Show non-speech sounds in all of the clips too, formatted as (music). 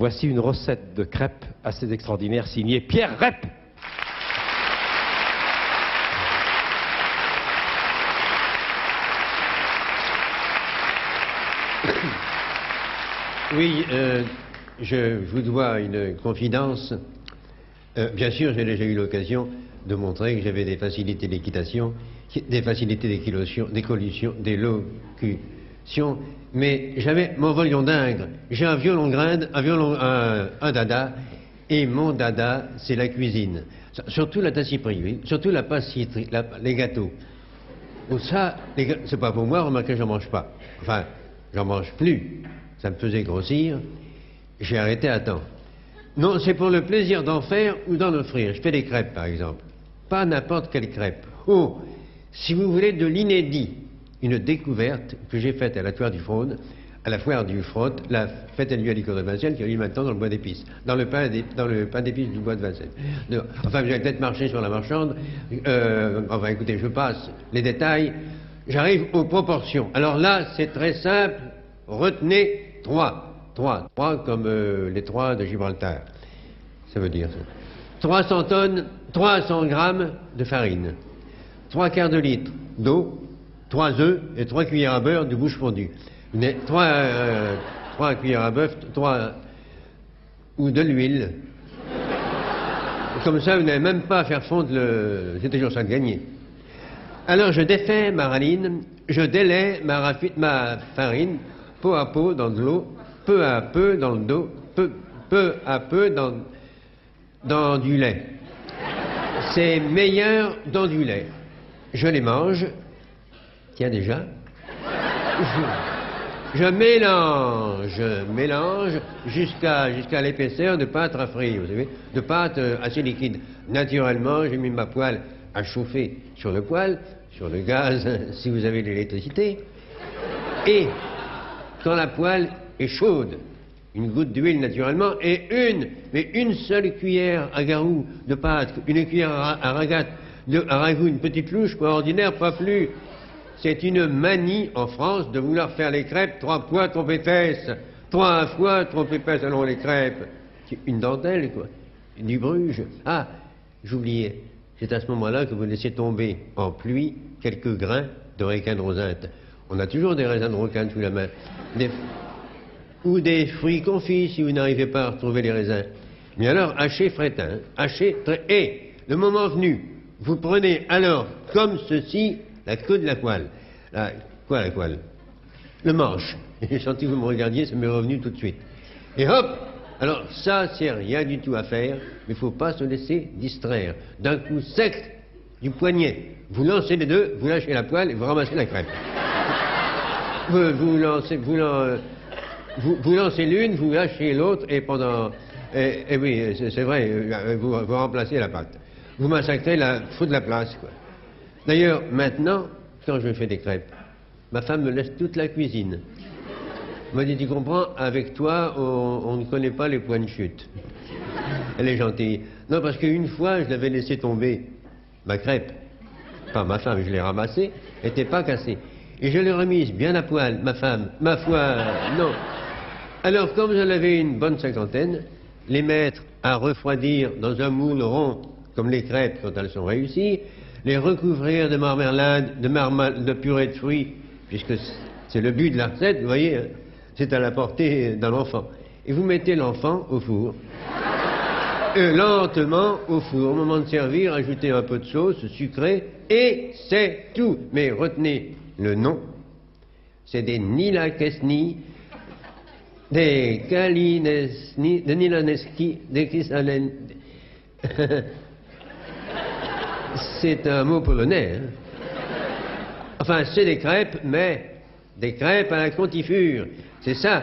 Voici une recette de crêpes assez extraordinaire signée Pierre Rep. Oui, euh, je vous dois une confidence. Euh, bien sûr, j'ai déjà eu l'occasion de montrer que j'avais des facilités d'équitation, des facilités d'élocution, d'élocution, mais j'avais mon violon d'ingre. J'ai un violon grinde, un violon, un, dada, et mon dada, c'est la cuisine. Surtout la oui. surtout la pâtisserie, les gâteaux. ça, c'est pas pour moi, remarquez, j'en mange pas. Enfin, j'en mange plus. Ça me faisait grossir. J'ai arrêté à temps. Non, c'est pour le plaisir d'en faire ou d'en offrir. Je fais des crêpes, par exemple. Pas n'importe quelle crêpe. Oh, si vous voulez de l'inédit, une découverte que j'ai faite à la Tour du Fraude, à la foire du Frotte, la fête annuelle du de Vincennes qui a lieu maintenant dans le bois d'épices, dans le pain d'épices du bois de Vincennes. Enfin, allez peut-être marcher sur la marchande. Euh, enfin, écoutez, je passe les détails. J'arrive aux proportions. Alors là, c'est très simple. Retenez trois. Trois. Trois comme euh, les trois de Gibraltar. Ça veut dire ça. 300 tonnes, 300 grammes de farine. Trois quarts de litre d'eau, trois œufs et trois cuillères à beurre de bouche fondue. Trois, euh, trois cuillères à bœuf, trois ou de l'huile. Comme ça, vous n'avez même pas à faire fondre le. C'est toujours ça de gagner. Alors, je défais ma raline, je délais ma, farine peu à peu dans de l'eau, peu à peu dans le dos, peu, peu à peu dans, dans du lait. C'est meilleur dans du lait. Je les mange. Tiens déjà. Je, mélange, mélange jusqu'à l'épaisseur de pâte rafraîchie, vous savez, de pâte euh, assez liquide. Naturellement, j'ai mis ma poêle à chauffer sur le poêle, sur le gaz, (laughs) si vous avez l'électricité. Et quand la poêle est chaude. Une goutte d'huile naturellement et une, mais une seule cuillère à garou de pâte, une cuillère à, ragat, de, à ragoût, une petite louche, quoi, ordinaire, pas plus. C'est une manie en France de vouloir faire les crêpes trois fois trop épaisses, trois fois trop épaisses selon les crêpes. Une dentelle, quoi. Du bruge. Ah, j'oubliais. C'est à ce moment-là que vous laissez tomber en pluie quelques grains de réquin de rosinte. On a toujours des raisins de rocaine sous la main. Ou des fruits confits si vous n'arrivez pas à retrouver les raisins. Mais alors, hachez frétin, hachez très... Et, le moment venu, vous prenez alors, comme ceci, la queue de la poêle. La... Quoi la poêle Le manche. (laughs) J'ai senti que vous me regardiez, ça m'est revenu tout de suite. Et hop Alors ça, c'est rien du tout à faire, mais il ne faut pas se laisser distraire. D'un coup sec du poignet, vous lancez les deux, vous lâchez la poêle et vous ramassez la crêpe (laughs) vous, lancez, vous, vous, lancez l'une, vous lâchez l'autre, et pendant. Et, oui, c'est vrai, euh, vous, vous, remplacez la pâte. Vous massacrez la faute de la place, quoi. D'ailleurs, maintenant, quand je fais des crêpes, ma femme me laisse toute la cuisine. Elle m'a dit, tu comprends, avec toi, on, ne connaît pas les points de chute. Elle est gentille. Non, parce qu'une fois, je l'avais laissé tomber, ma crêpe. Pas ma femme, je l'ai ramassée, elle n'était pas cassée. Et je l'ai remise bien à poil, ma femme. Ma foi, non. Alors, comme j'en avais une bonne cinquantaine, les mettre à refroidir dans un moule rond, comme les crêpes quand elles sont réussies, les recouvrir de marmelade, de, de purée de fruits, puisque c'est le but de la recette, vous voyez, hein. c'est à la portée d'un enfant. Et vous mettez l'enfant au four. Euh, lentement au four. Au moment de servir, ajoutez un peu de sauce sucrée et c'est tout. Mais retenez le nom, c'est des Nilakesni, des Kalinesni, des Nilaneski, des Kisalen. (laughs) c'est un mot polonais. Hein. Enfin, c'est des crêpes, mais des crêpes à la contifure. C'est ça,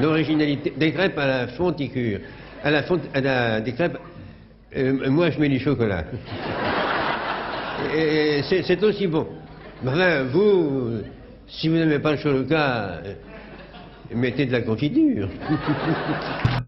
l'originalité. Des crêpes à la fonticure. À la, font, à des crêpes. Euh, moi, je mets du chocolat. c'est aussi bon. Ben, vous, si vous n'aimez pas le chocolat, mettez de la confiture. (laughs)